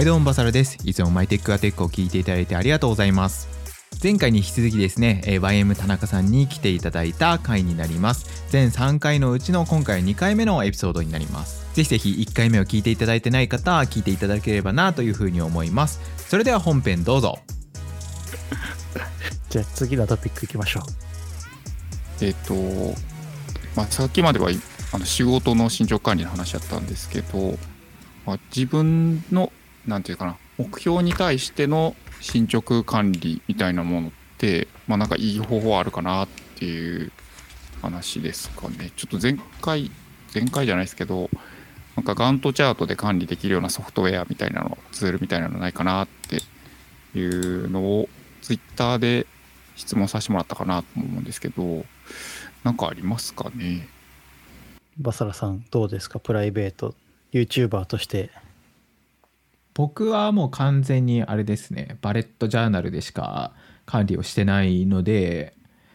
はいどうもバサラです。いつもマイテックアテックを聞いていただいてありがとうございます。前回に引き続きですね、えー YM 田中さんに来ていただいた回になります。全3回のうちの今回2回目のエピソードになります。ぜひぜひ1回目を聞いていただいてない方は聞いていただければなというふうに思います。それでは本編どうぞ。じゃあ次のトピックいきましょう。えっ、と、まあ、さっきまではいあの仕事の進捗管理の話だったんですけど、まあ、自分のなんていうかな目標に対しての進捗管理みたいなものって、まあ、なんかいい方法あるかなっていう話ですかね。ちょっと前回前回じゃないですけどなんかガントチャートで管理できるようなソフトウェアみたいなのツールみたいなのないかなっていうのをツイッターで質問させてもらったかなと思うんですけどなんかありますかね？バサラさんどうですか？プライベート YouTuber として僕はもう完全にあれですねバレットジャーナルでしか管理をしてないので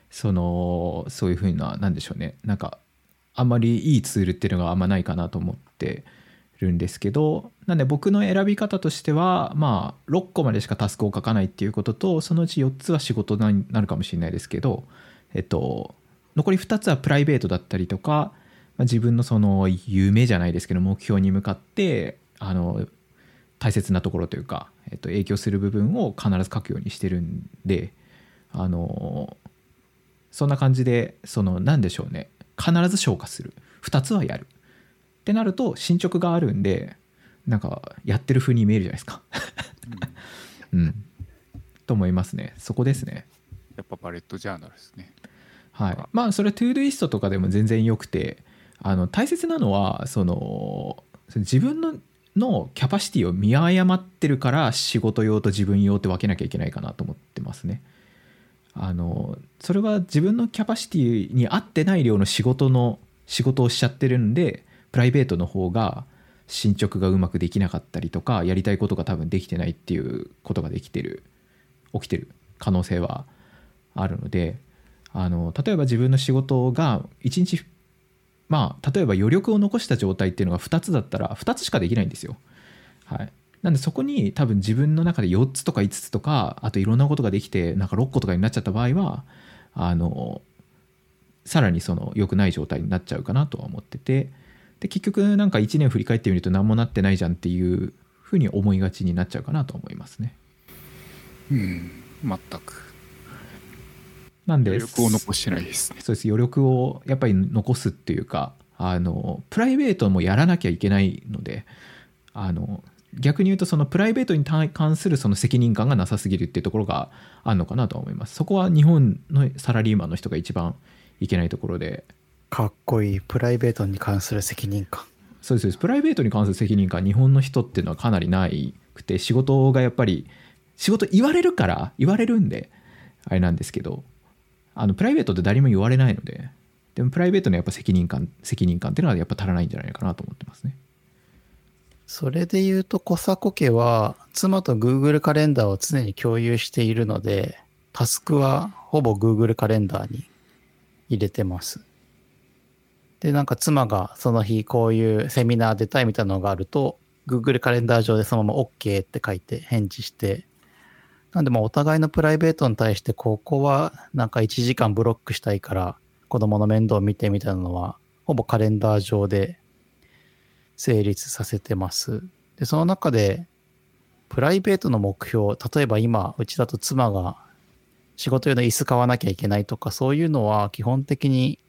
そのそういうふうななんでしょうねなんかあんまりいいツールっていうのがあんまないかなと思ってるんですけどなんで僕の選び方としてはまあ6個までしかタスクを書かないっていうこととそのうち4つは仕事になるかもしれないですけどえっと残り2つはプライベートだったりとか、まあ自分のその夢じゃないですけど目標に向かってあの大切なところというか、えっと、影響する部分を必ず書くようにしてるんであのそんな感じでその何でしょうね。必ず消化する。2つはやる。ってなると進捗があるんでなんかやってる風に見えるじゃないですか。うん。と思いますね。そこですね。やっぱバレットジャーナルですね。はい、まあそれは Todoist とかでも全然よくてあの大切なのはその自分ののキャパシティを見誤ってるから仕事用と自分用って分けなきゃいけないかなと思ってますね。あのそれは自分のキャパシティに合ってない量の仕事の仕事をしちゃってるんでプライベートの方が進捗がうまくできなかったりとかやりたいことが多分できてないっていうことができてる起きてる可能性はあるのであの例えば自分の仕事が1日まあ例えば余力を残した状態っていうのが2つだったら2つしかできないんですよ。はい、なんでそこに多分自分の中で4つとか5つとかあといろんなことができてなんか6個とかになっちゃった場合はあのさらにその良くない状態になっちゃうかなとは思っててで結局なんか1年振り返ってみると何もなってないじゃんっていうふうに思いがちになっちゃうかなと思いますね。うん全くなんで余力を残してないですね。そうです。余力をやっぱり残すっていうかあのプライベートもやらなきゃいけないのであの逆に言うとそのプライベートに関するその責任感がなさすぎるっていうところがあるのかなとは思います。そこは日本のサラリーマンの人が一番いけないところで。かっこいいプライベートに関する責任感。そうですそうです。プライベートに関する責任感日本の人っていうのはかなりないくて仕事がやっぱり仕事言われるから言われるんであれなんですけどあのプライベートって誰も言われないのででもプライベートのやっぱ責任感責任感っていうのはやっぱ足らないんじゃないかなと思ってますね。それで言うと小迫家は妻と Google カレンダーを常に共有しているのでタスクはほぼ Google カレンダーに入れてます。でなんか妻がその日こういうセミナー出たいみたいなのがあると Google カレンダー上でそのまま OK って書いて返事してなんでまあお互いのプライベートに対してここはなんか1時間ブロックしたいから子供の面倒を見てみたいなのはほぼカレンダー上で成立させてます。で、その中でプライベートの目標、例えば今うちだと妻が仕事用の椅子買わなきゃいけないとかそういうのは基本的に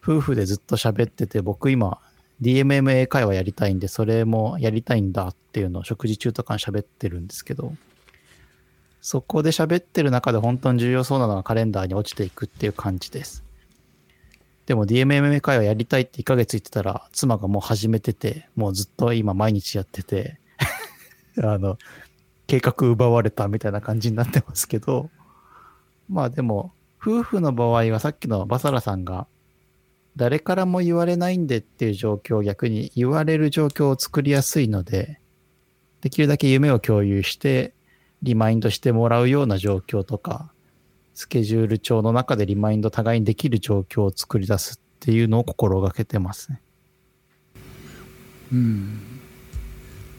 夫婦でずっと喋ってて僕今 DMMA 会話やりたいんでそれもやりたいんだっていうのを食事中とかに喋ってるんですけどそこで喋ってる中で本当に重要そうなのはカレンダーに落ちていくっていう感じです。でも DMMA 会話やりたいって1ヶ月言ってたら妻がもう始めててもうずっと今毎日やってて あの計画奪われたみたいな感じになってますけどまあでも夫婦の場合はさっきのバサラさんが誰からも言われないんでっていう状況を逆に言われる状況を作りやすいのでできるだけ夢を共有してリマインドしてもらうような状況とかスケジュール帳の中でリマインド互いにできる状況を作り出すっていうのを心がけてますね。うん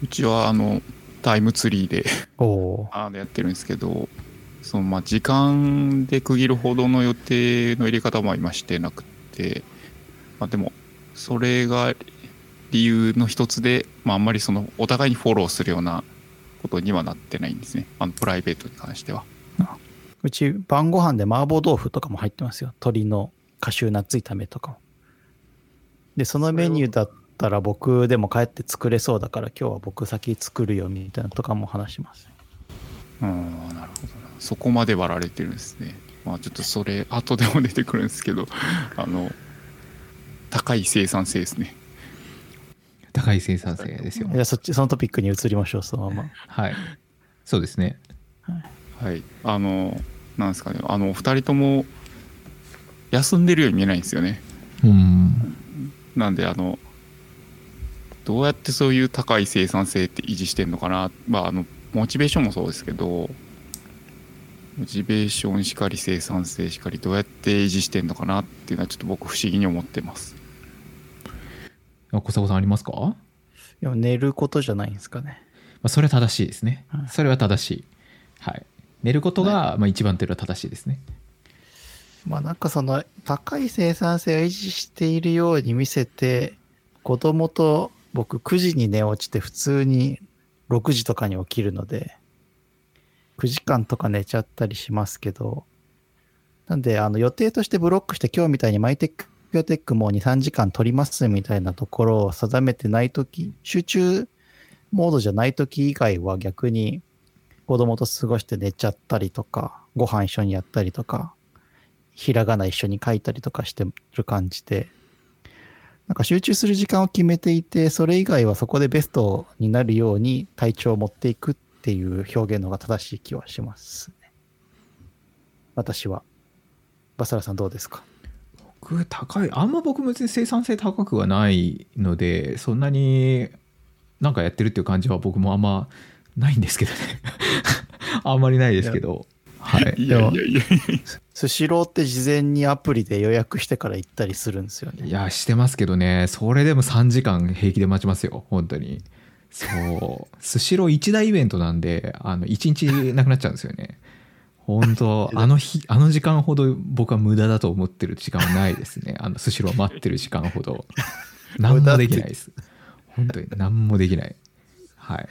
うちはあのタイムツリーでおおー。あのやってるんですけどそのまあ時間で区切るほどの予定の入れ方も今してなくて、まあ、でもそれが理由の一つで、まあ、あんまりそのお互いにフォローするようなことにはなってないんですねあのプライベートに関しては。うち晩ご飯で麻婆豆腐とかも入ってますよ。鶏のカシューナッツ炒めとかも。で、そのメニューだったら僕でも帰って作れそうだから今日は僕先作るよみたいなのとかも話します。うんなるほどなそこまで割られてるんですね。まあちょっとそれ後でも出てくるんですけどあの高い生産性ですね。高い生産性ですよ。じゃあそっち、そのトピックに移りましょう、そのまま。はい。そうですね。はい、あの、なんですかね、あの、二人とも休んでるように見えないんですよね。うん。なんで、あの、どうやってそういう高い生産性って維持してんのかな、まあ、あの、モチベーションもそうですけど、モチベーションしかり生産性しかりどうやって維持してんのかなっていうのはちょっと僕不思議に思ってます。あ小迫さんありますか、までも寝ることじゃないんですかね。あ、それは正しいですね。はい。それは正しい。はい。寝ることが、まあ、一番というのは正しいですね。まあなんかその高い生産性を維持しているように見せて、子供と僕9時に寝落ちて普通に6時とかに起きるので、9時間とか寝ちゃったりしますけど、なんであの予定としてブロックして今日みたいにマイテックピュアテックも2、3時間取りますみたいなところを定めてないとき、集中モードじゃないとき以外は逆に子供と過ごして寝ちゃったりとか、ご飯一緒にやったりとか、ひらがな一緒に書いたりとかしてる感じで、なんか集中する時間を決めていて、それ以外はそこでベストになるように体調を持っていくっていう表現の方が正しい気はしますね。私は。バサラさんどうですか？僕高い。あんま僕別に生産性高くはないのでそんなになんかやってるっていう感じは僕もあんまないんですけどね。あんまりないですけど。はい。いやいやいやいや。スシローって事前にアプリで予約してから行ったりするんですよね。いやしてますけどね。それでも3時間平気で待ちますよ。本当に。そう。スシロー一大イベントなんであの1日なくなっちゃうんですよね本当 あの日あの時間ほど僕は無駄だと思ってる時間はないですね。あのスシロー待ってる時間ほど。何もできないです。本当に何もできない。はい。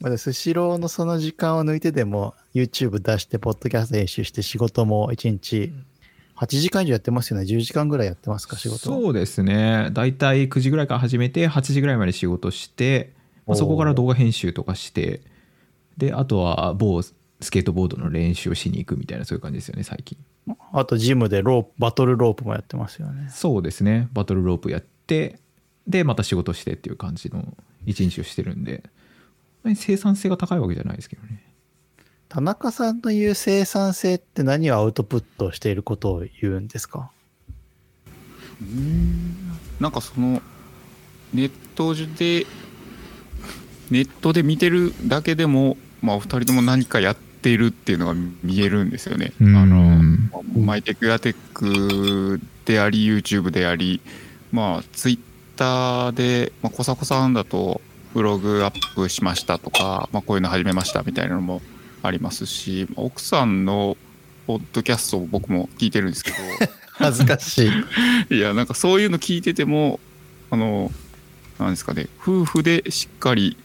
まだスシローのその時間を抜いてでも YouTube 出して、ポッドキャスト編集して仕事も1日8時間以上やってますよね。10時間ぐらいやってますか、仕事。そうですね。大体9時ぐらいから始めて8時ぐらいまで仕事して、まあそこから動画編集とかしてであとは某スケートボードの練習をしに行くみたいなそういう感じですよね最近。あとジムでロープ、バトルロープもやってますよね。そうですね。バトルロープやってでまた仕事してっていう感じの一日をしてるんで。そんなに生産性が高いわけじゃないですけどね。田中さんの言う生産性って何をアウトプットしていることを言うんですか？なんかそのネットでネットで見てるだけでも、まあ、お二人とも何かやっているっていうのが見えるんですよね。あのマイテクやテックであり YouTube でありまあ Twitter で、まあ、コサコさんだとブログアップしましたとか、まあ、こういうの始めましたみたいなのもありますし奥さんのポッドキャストを僕も聞いてるんですけど 恥ずかしい。いやなんかそういうの聞いててもあのなんですかね夫婦でしっかり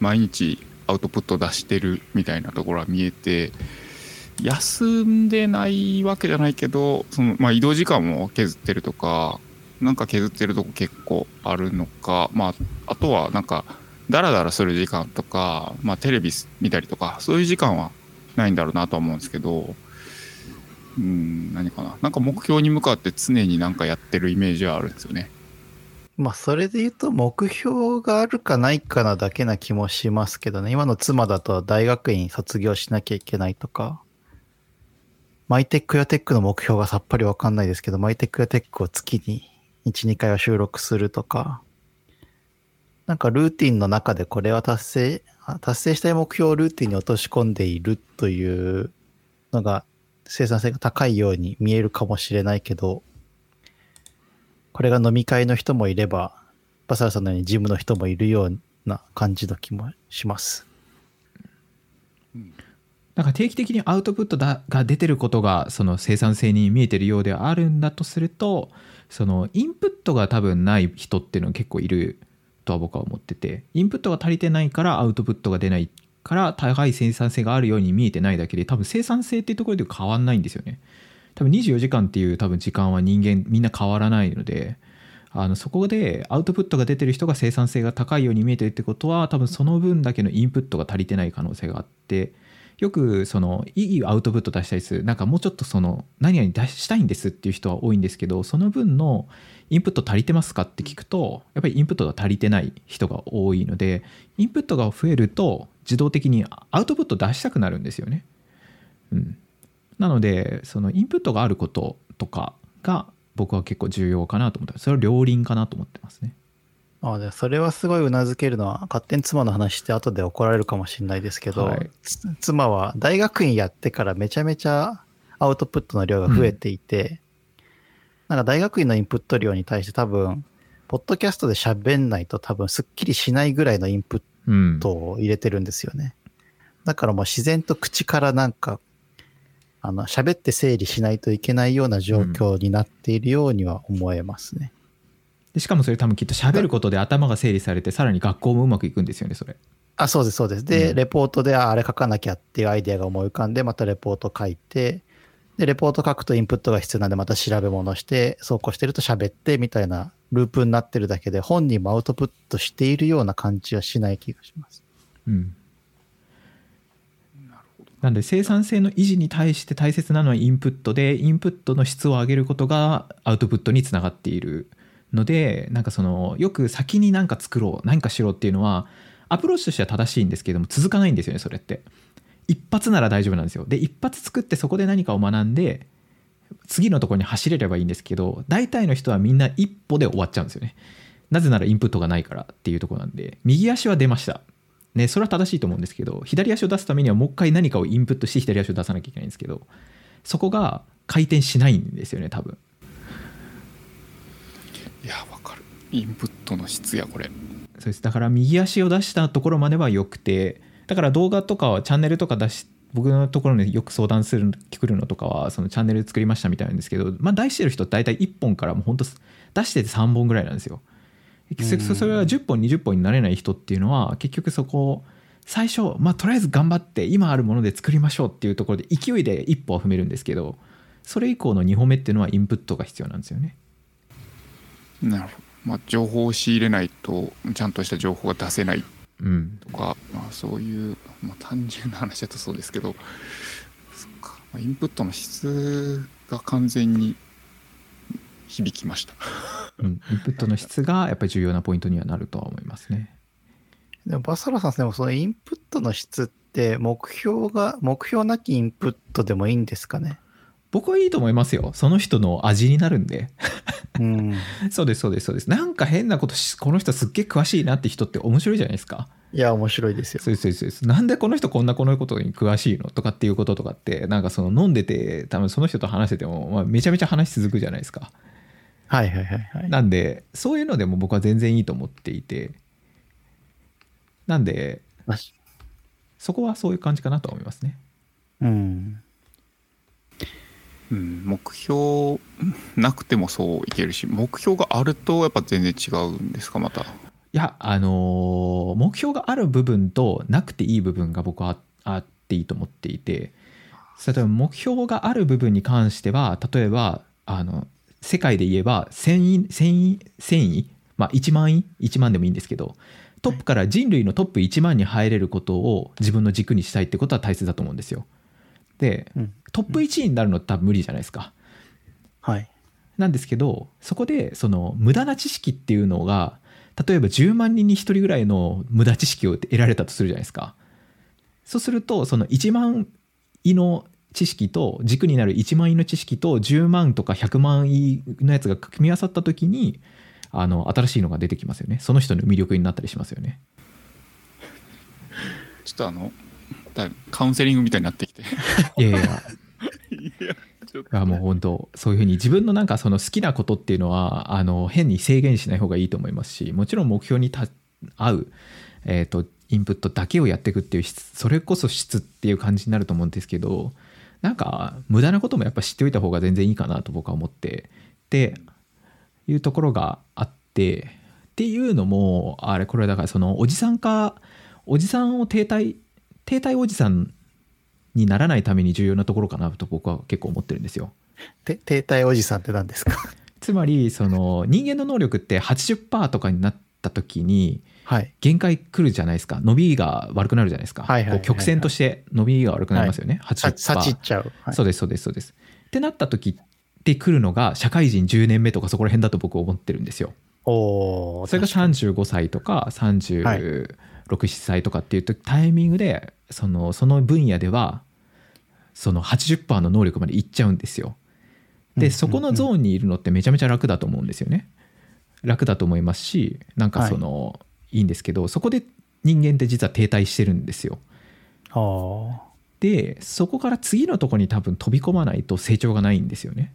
毎日アウトプット出してるみたいなところは見えて休んでないわけじゃないけどその、まあ、移動時間も削ってるとかなんか削ってるとこ結構あるのか、まあ、あとはなんかダラダラする時間とか、まあ、テレビ見たりとかそういう時間はないんだろうなとは思うんですけどうん何かななんか目標に向かって常になんかやってるイメージはあるんですよね。まあ、それで言うと、目標があるかないかなだけな気もしますけどね。今の妻だと大学院卒業しなきゃいけないとか、マイテックやテックの目標がさっぱりわかんないですけど、マイテックやテックを月に1、2回は収録するとか、なんかルーティンの中でこれは達成、達成したい目標をルーティンに落とし込んでいるというのが生産性が高いように見えるかもしれないけど、これが飲み会の人もいれば、バサラさんのようにジムの人もいるような感じの気もします。なんか定期的にアウトプットだが出てることがその生産性に見えてるようであるんだとするとそのインプットが多分ない人っていうのは結構いるとは僕は思っててインプットが足りてないからアウトプットが出ないから高い生産性があるように見えてないだけで多分生産性っていうところで変わんないんですよね多分24時間っていう多分時間は人間みんな変わらないのであのそこでアウトプットが出てる人が生産性が高いように見えてるってことは多分その分だけのインプットが足りてない可能性があってよくそのいいアウトプット出したりするなんかもうちょっとその何々出したいんですっていう人は多いんですけどその分のインプット足りてますかって聞くとやっぱりインプットが足りてない人が多いのでインプットが増えると自動的にアウトプット出したくなるんですよね。うん、なのでそのインプットがあることとかが僕は結構重要かなと思ってそれは両輪かなと思ってますね。あでそれはすごいうなずけるのは勝手に妻の話して後で怒られるかもしれないですけど、はいつ妻は大学院やってからめちゃめちゃアウトプットの量が増えていて、なんか大学院のインプット量に対して多分ポッドキャストで喋んないと多分すっきりしないぐらいのインプッうん、トを入れてるんですよね。だからもう自然と口からなんかあの喋って整理しないといけないような状況になっているようには思えますね。でしかもそれ多分きっと喋ることで頭が整理されてさらに学校もうまくいくんですよねそれ。あ、そうです、そうです。で、うんレポートで、ああれ書かなきゃっていうアイデアが思い浮かんで、またレポート書いて、で、レポート書くとインプットが必要なんで、また調べ物して、そうこうしてると喋って、みたいなループになってるだけで、本人もアウトプットしているような感じはしない気がします。うん、なんで生産性の維持に対して大切なのはインプットでインプットの質を上げることがアウトプットにつながっているのでなんかそのよく先に何か作ろう何かしろっていうのはアプローチとしては正しいんですけども続かないんですよねそれって。一発なら大丈夫なんですよ。で一発作ってそこで何かを学んで次のとこに走れればいいんですけど大体の人はみんな一歩で終わっちゃうんですよね。なぜならインプットがないからっていうとこなんで右足は出ました。ね、それは正しいと思うんですけど左足を出すためにはもう一回何かをインプットして左足を出さなきゃいけないんですけどそこが回転しないんですよね多分。いやわかる。インプットの質やこれ。そうです。だから右足を出したところまではよくてだから動画とかはチャンネルとか出し僕のところによく相談する来るのとかはそのチャンネル作りましたみたいなんですけど、まあ、出してる人大体1本からもう本当出してて3本ぐらいなんですよ。それは10本20本になれない人っていうのは結局そこ最初、まあ、とりあえず頑張って今あるもので作りましょうっていうところで勢いで一歩は踏めるんですけどそれ以降の2歩目っていうのはインプットが必要なんですよね。なるほど。まあ情報を仕入れないとちゃんとした情報が出せないうん、とか、まあ、そういう、まあ、単純な話だとそうですけどそっか、まあ、インプットの質が完全に響きましたうん、インプットの質がやっぱり重要なポイントにはなるとは思いますね。でもバサラさん、でもそのインプットの質って目標が、目標なきインプットでもいいんですかね？僕はいいと思いますよその人の味になるんでうん。そうですそうですそうですなんか変なことしこの人すっげえ詳しいなって人って面白いじゃないですかいや、面白いですよ。そうですそうですなんでこの人こんなこのことに詳しいのとかっていうこととかってなんかその飲んでて多分その人と話してても、まあ、めちゃめちゃ話続くじゃないですかはいはいはいはい。なんでそういうのでも僕は全然いいと思っていてなんでそこはそういう感じかなとは思いますねうん。うん目標なくてもそういけるし目標があるとやっぱ全然違うんですかまた？いやあのー目標がある部分となくていい部分が僕はああっていいと思っていて例えば目標がある部分に関しては例えばあの世界で言えば1000位1000位1000位？まあ1万位？1万でもいいんですけどトップから人類のトップ1万に入れることを自分の軸にしたいってことは大切だと思うんですよ。でうん。トップ1位になるのって多分無理じゃないですか。はい。なんですけどそこでその無駄な知識っていうのが例えば10万人に1人ぐらいの無駄知識を得られたとするじゃないですかそうするとその1万位の知識と軸になる1万位の知識と10万とか100万位のやつが組み合わさった時にあの新しいのが出てきますよね。その人の魅力になったりしますよね。ちょっとあのだカウンセリングみたいになってきて。いやいや。いやもう本当そういうふうに自分のなんかその好きなことっていうのはあの変に制限しない方がいいと思いますしもちろん目標にた合う、えー、とインプットだけをやっていくっていう質それこそ質っていう感じになると思うんですけどなんか無駄なこともやっぱ知っておいた方が全然いいかなと僕は思ってっていうところがあってっていうのもあれこれだからそのおじさんかおじさんを停滞停滞おじさんにならないために重要なところかなと僕は結構思ってるんですよ。て停滞おじさんって何ですか？つまりその人間の能力って80%とかになった時にはい。限界来るじゃないですか。伸びが悪くなるじゃないですか、曲線として伸びが悪くなりますよね、さ80%さちっちゃう。はい。そうですそうですそうです。ってなった時って来るのが社会人10年目とかそこら辺だと僕は思ってるんですよ。おーそれが確かに35歳とか36、7歳とかっていうタイミングでそのその分野ではその80%の能力までいっちゃうんですよ。でうんそこのゾーンにいるのってめちゃめちゃ楽だと思うんですよね。楽だと思いますしなんかその、い、いんですけどそこで人間って実は停滞してるんですよあーでそこから次のとこに多分飛び込まないと成長がないんですよね。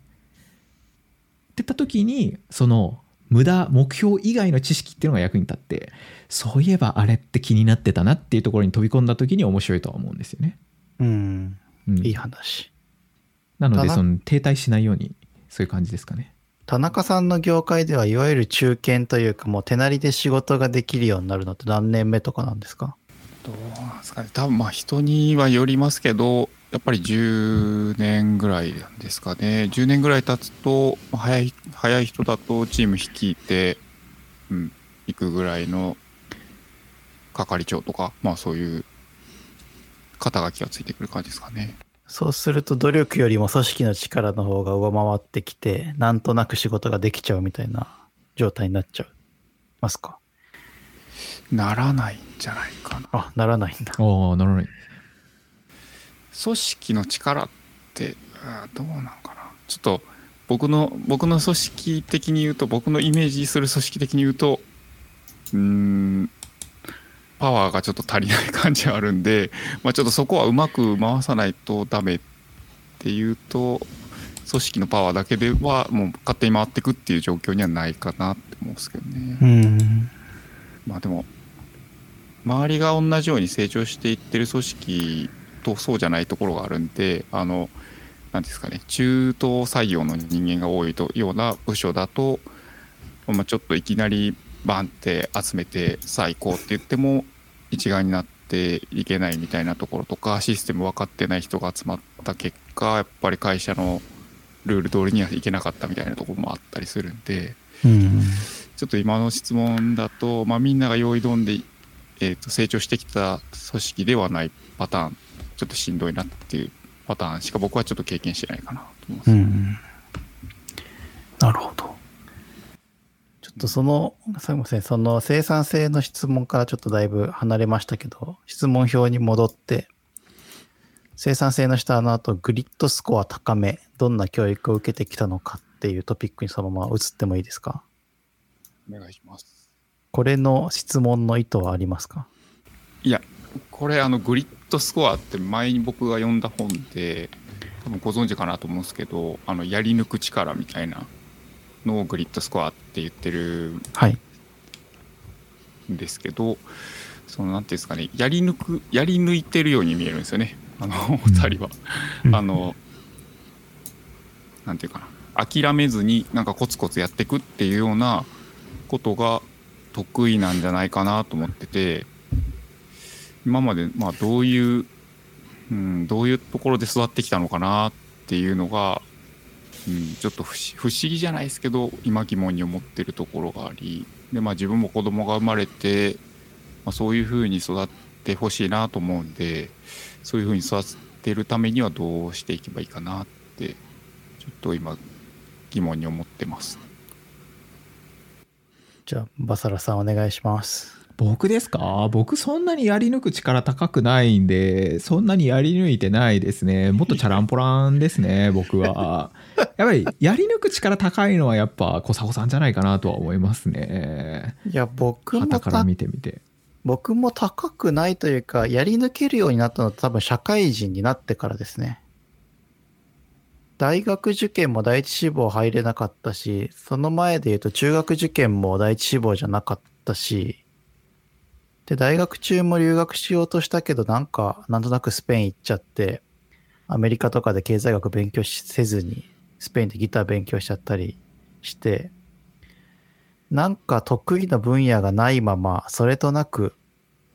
ってった時にその無駄目標以外の知識っていうのが役に立ってそういえばあれって気になってたなっていうところに飛び込んだ時に面白いとは思うんですよね。うん。うんいい話。なのでその停滞しないようにそういう感じですかね。田中さんの業界ではいわゆる中堅というかもう手なりで仕事ができるようになるのって何年目とかなんですか？どうなんですかね。多分まあ人にはよりますけどやっぱり10年ぐらいですかね。10年ぐらい経つと早い早い人だとチーム率いて、うん、行くぐらいの係長とかまあそういう肩書きがついてくる感じですかね。そうすると努力よりも組織の力の方が上回ってきてなんとなく仕事ができちゃうみたいな状態になっちゃいますか？ならないんじゃないかな。あならないんだああなるほど。組織の力ってどうなのかなちょっと僕の僕の組織的に言うと僕のイメージする組織的に言うとうーんパワーがちょっと足りない感じはあるんで、まあ、ちょっとそこはうまく回さないとダメっていうと組織のパワーだけではもう勝手に回っていくっていう状況にはないかなって思うんですけどね。うんまあでも周りが同じように成長していってる組織とそうじゃないところがあるんであの何ですかね中途採用の人間が多いとような部署だと、まあ、ちょっといきなりバンって集めてさあ行こうって言っても一丸になっていけないみたいなところとかシステム分かってない人が集まった結果やっぱり会社のルール通りにはいけなかったみたいなところもあったりするんで。うんちょっと今の質問だと、まあ、みんなが用意どんで、えー、と成長してきた組織ではないパターンちょっとしんどいなっていうパターンしか僕はちょっと経験してないかなと思います。うんなるほどちょっとそのすみませんその生産性の質問からちょっとだいぶ離れましたけど質問表に戻って生産性の下の後グリッドスコア高めどんな教育を受けてきたのかっていうトピックにそのまま移ってもいいですか？お願いします。これの質問の意図はありますか？いやこれあのグリッドスコアって前に僕が読んだ本で多分ご存知かなと思うんですけどあのやり抜く力みたいなのをグリッドスコアって言ってるはい。んですけどそのなんていうんですかねやり抜くやり抜いてるように見えるんですよね。あのお二人は。あのなんていうかな。諦めずになんかコツコツやっていくっていうようなことが得意なんじゃないかなと思ってて今までまあどういう、うん、どういうところで育ってきたのかなっていうのが、うん、ちょっと不思議じゃないですけど今疑問に思ってるところがありで、まあ、自分も子供が生まれて、まあ、そういうふうに育ってほしいなと思うんでそういうふうに育てるためにはどうしていけばいいかなってちょっと今疑問に思ってます。じゃあバサラさんお願いします僕ですか？僕そんなにやり抜く力高くないんでそんなにやり抜いてないですね。もっとチャランポランですね 僕は。やっぱりやり抜く力高いのはやっぱ小佐さんじゃないかなとは思いますね。いや僕も旗からた見てみて。僕も高くないというかやり抜けるようになったのは多分社会人になってからですね。大学受験も第一志望入れなかったしその前で言うと中学受験も第一志望じゃなかったしで、大学中も留学しようとしたけど、なんか、なんとなくスペイン行っちゃって、アメリカとかで経済学勉強せずに、スペインでギター勉強しちゃったりして、なんか得意な分野がないまま、それとなく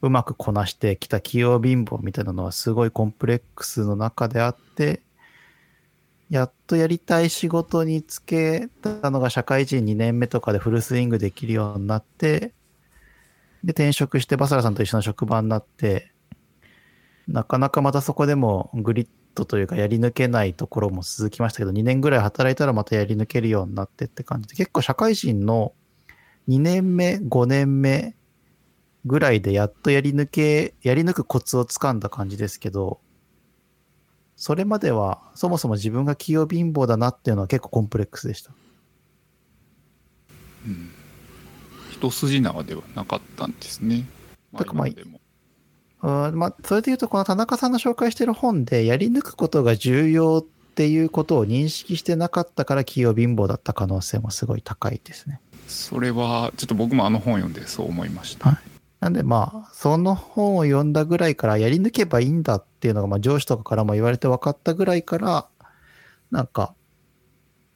うまくこなしてきた器用貧乏みたいなのはすごいコンプレックスの中であって、やっとやりたい仕事に就けたのが社会人2年目とかでフルスイングできるようになって、で、転職してバサラさんと一緒の職場になって、なかなかまたそこでもグリッドというかやり抜けないところも続きましたけど、2年ぐらい働いたらまたやり抜けるようになってって感じで、結構社会人の2年目、5年目ぐらいでやっとやり抜け、やり抜くコツをつかんだ感じですけど、それまではそもそも自分が器用貧乏だなっていうのは結構コンプレックスでした。うん一筋縄ではなかったんですね。だからまあ今でもうんまあ、それで言うと、この田中さんの紹介してる本で、やり抜くことが重要っていうことを認識してなかったから、器用貧乏だった可能性もすごい高いですね。それはちょっと僕もあの本読んでそう思いました。はいなんでまあ、その本を読んだぐらいから、やり抜けばいいんだっていうのが、まあ上司とかからも言われて分かったぐらいから、なんか、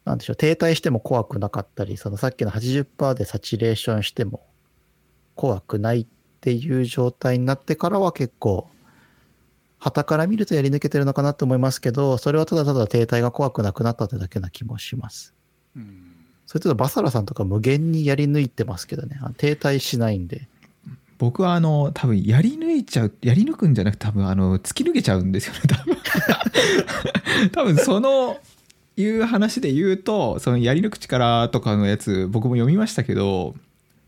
なんでしょう、停滞しても怖くなかったり、そのさっきの80%でサチュレーションしても怖くないっていう状態になってからは結構、旗から見るとやり抜けてるのかなと思いますけど、それはただただ停滞が怖くなくなったってだけな気もします。うんそれとバサラさんとか無限にやり抜いてますけどね、停滞しないんで。僕はあの多分やり抜いちゃうやり抜くんじゃなくて多分あの突き抜けちゃうんですよね多分 多分そのいう話で言うとそのやり抜く力とかのやつ僕も読みましたけど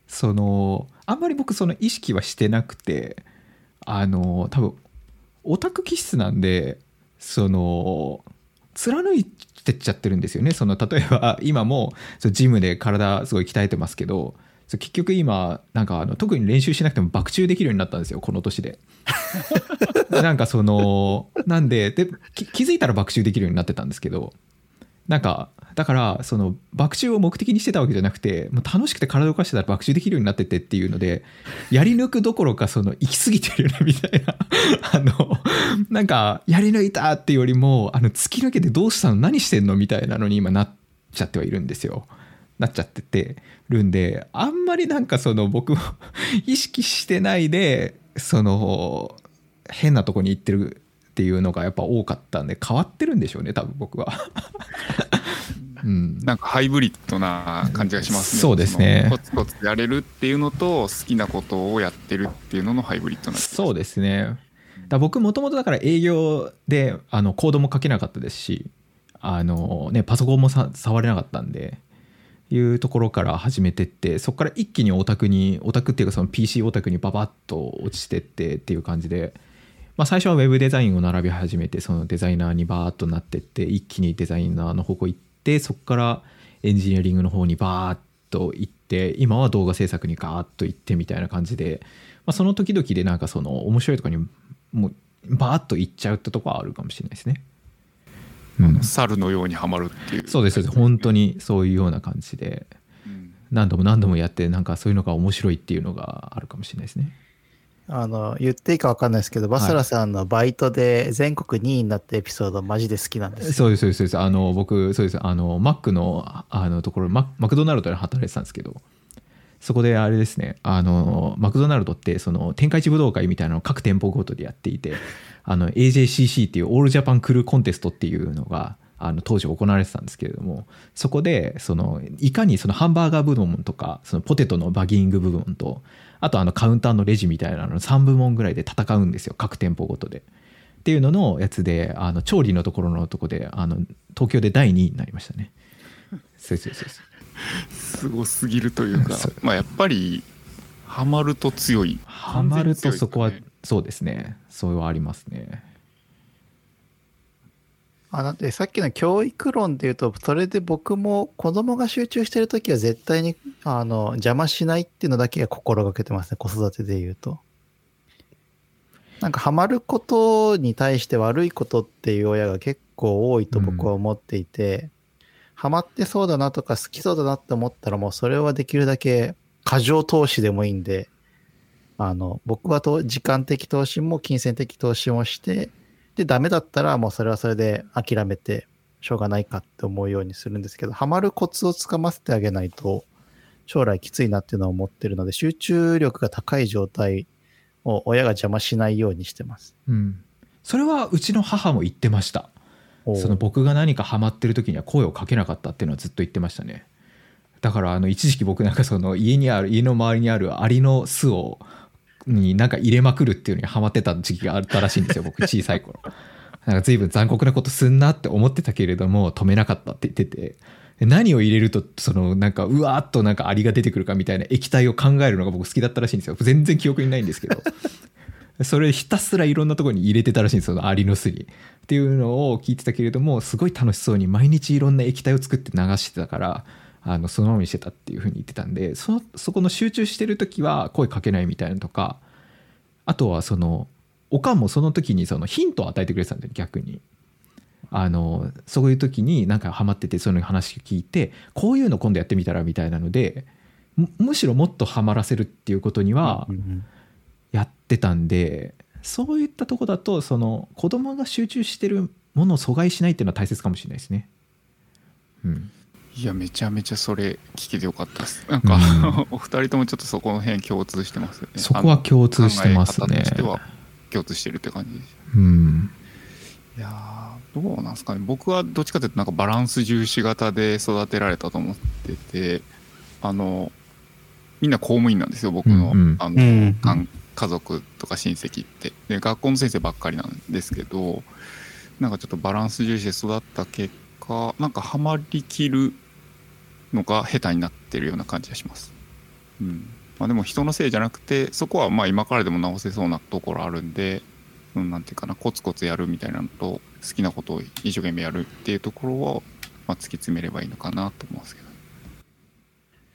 そのあんまり僕その意識はしてなくてあの多分オタク気質なんでその貫いてっちゃってるんですよね。その例えば今もそのジムで体すごい鍛えてますけどそう結局今なんかあの特に練習しなくても爆中できるようになったんですよ。この年で。なんかそのなんでで気づいたら爆中できるようになってたんですけど。なんかだからその爆中を目的にしてたわけじゃなくてもう楽しくて体を動かしてたら爆中できるようになっててっていうのでやり抜くどころかその行き過ぎてるよねみたいな あのなんかやり抜いたっていうよりもあの突き抜けてどうしたの何してんのみたいなのに今なっちゃってはいるんですよ。なっちゃっててるんであんまりなんかその僕も 意識してないでその変なとこに行ってるっていうのがやっぱ多かったんで変わってるんでしょうね多分僕は。うん、なんかハイブリッドな感じがしますね。そうですねコツコツやれるっていうのと好きなことをやってるっていうののハイブリッドな。そうですねだ僕もともとだから営業であのコードも書けなかったですしあの、ね、パソコンもさ触れなかったんでいうところから始めてってそこから一気にオタクにオタクっていうかその PC オタクにババッと落ちてってっていう感じで、まあ、最初はウェブデザインを並び始めてそのデザイナーにバーッとなってって一気にデザイナーの方向行ってそこからエンジニアリングの方にバーッと行って今は動画制作にガーッと行ってみたいな感じで、まあ、その時々でなんかその面白いところにもうバーッと行っちゃうってとこはあるかもしれないですね。うん、猿のようにはまるっていう。そうですそうです本当にそういうような感じでうん何度も何度もやってなんかそういうのが面白いっていうのがあるかもしれないですね。あの、言っていいか分かんないですけど、バサラさんのバイトで全国2位になったエピソードマジで好きなんですよ。そうですそうですそうです。あの僕そうです。あのマックのあのところママクドナルドで働いてたんですけどそこであれですね。あのマクドナルドってその天下一武道会みたいなのを各店舗ごとでやっていてあの AJCC っていうオールジャパンクルーコンテストっていうのがあの当時行われてたんですけれどもそこでそのいかにそのハンバーガー部門とかそのポテトのバギング部門とあとあのカウンターのレジみたいなの3部門ぐらいで戦うんですよ各店舗ごとで。っていうののやつであの調理のところのとこであの東京で第2位になりましたね。そうそうそうすごすぎるというかまあやっぱりハマると強い。ハマるとそこはそうですねそうはありますね。あなんでさっきの教育論で言うと、それで僕も子供が集中してるときは絶対にあの邪魔しないっていうのだけは心がけてますね、子育てで言うと。なんかハマることに対して悪いことっていう親が結構多いと僕は思っていて、ハマってそうだなとか好きそうだなって思ったらもうそれはできるだけ過剰投資でもいいんで、あの、僕はと時間的投資も金銭的投資もして、で、ダメだったらもうそれはそれで諦めて、しょうがないかって思うようにするんですけど、ハマるコツをつかませてあげないと、将来きついなっていうのは思ってるので、集中力が高い状態を親が邪魔しないようにしてます。うん、それはうちの母も言ってました。その僕が何かハマってる時には声をかけなかったっていうのはずっと言ってましたね。だからあの一時期僕なんかその家にある家の周りにあるアリの巣をになんか入れまくるっていうのにハマってた時期があったらしいんですよ僕 小さい頃。なんか随分残酷なことすんなって思ってたけれども止めなかったって言ってて。で何を入れるとそのなんかうわーっとなんかアリが出てくるかみたいな液体を考えるのが僕好きだったらしいんですよ。全然記憶にないんですけど。それひたすらいろんなところに入れてたらしいんですよアリの巣に。っていうのを聞いてたけれどもすごい楽しそうに毎日いろんな液体を作って流してたからあのそのままにしてたっていうふうに言ってたんでそそこの集中してる時は声かけないみたいなのとかあとはそのおかんもその時にそのヒントを与えてくれてたんで逆に。あのそういう時になんかハマっててその話聞いてこういうの今度やってみたらみたいなのでむしろもっとハマらせるっていうことにはやってたんでそういったとこだとその子供が集中してるものを阻害しないっていうのは大切かもしれないですね。うん、いやめちゃめちゃそれ聞けてよかったです。なんか、うんお二人ともちょっとそこの辺共通してますよね。そこは共通してますね。考え方としては共通してるって感じですうん。いやーどうなんですかね。僕はどっちかというとなんかバランス重視型で育てられたと思っててあのみんな公務員なんですよ僕の,、うんうん。あのうんかん。家族とか親戚って。で学校の先生ばっかりなんですけどなんかちょっとバランス重視で育った結果なんかハマりきるのが下手になってるような感じがします。うんまあ、でも人のせいじゃなくてそこはまあ今からでも直せそうなところあるんで、うん、なんていうかなコツコツやるみたいなのと好きなことを一生懸命やるっていうところを、まあ、突き詰めればいいのかなと思うんですけど。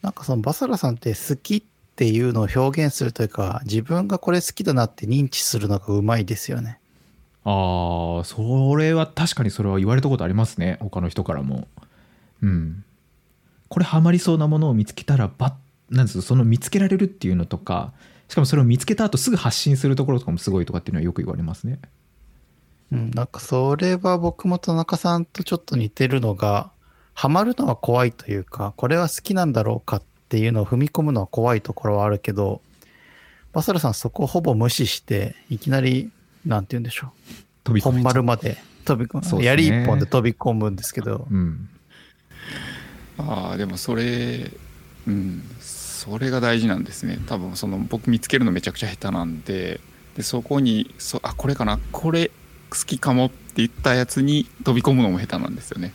なんかそのバサラさんって好きっていうのを表現するというか、自分がこれ好きだなって認知するのがうまいですよね。ああそれは確かにそれは言われたことありますね他の人からも。うん。これハマりそうなものを見つけたらばなんですその見つけられるっていうのとかしかもそれを見つけた後すぐ発信するところとかもすごいとかっていうのはよく言われますね。うん、なんかそれは僕も田中さんとちょっと似てるのが、ハマるのは怖いというか、これは好きなんだろうかっていうのを踏み込むのは怖いところはあるけど、バサラさんそこをほぼ無視して、いきなり、なんて言うんでしょう。本飛び込めちゃう丸まで飛び込む、ね槍一本で飛び込むんですけど、うん。ああでもそれうんそれが大事なんですね。多分その僕見つけるのめちゃくちゃ下手なんで。でそこにそあこれかな？これ好きかもって言ったやつに飛び込むのも下手なんですよね。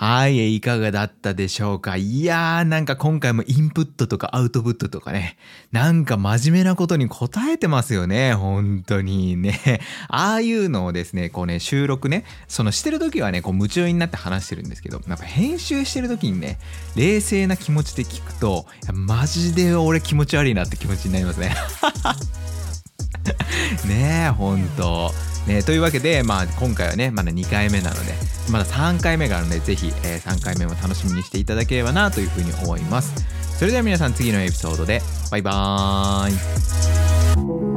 はい、いかがだったでしょうか？いやー、なんか今回もインプットとかアウトプットとかね、なんか真面目なことに答えてますよね、本当にね。ああいうのをですね、こうね、収録ね、そのしてる時はね、こう夢中になって話してるんですけど、やっぱ編集してる時にね、冷静な気持ちで聞くと、マジで俺気持ち悪いなって気持ちになりますね。ねえ、ほんと。ね、というわけで、まあ、今回はねまだ2回目なのでまだ3回目があるので是非、えー3回目も楽しみにしていただければなというふうに思います。それでは皆さん次のエピソードでバイバーイ。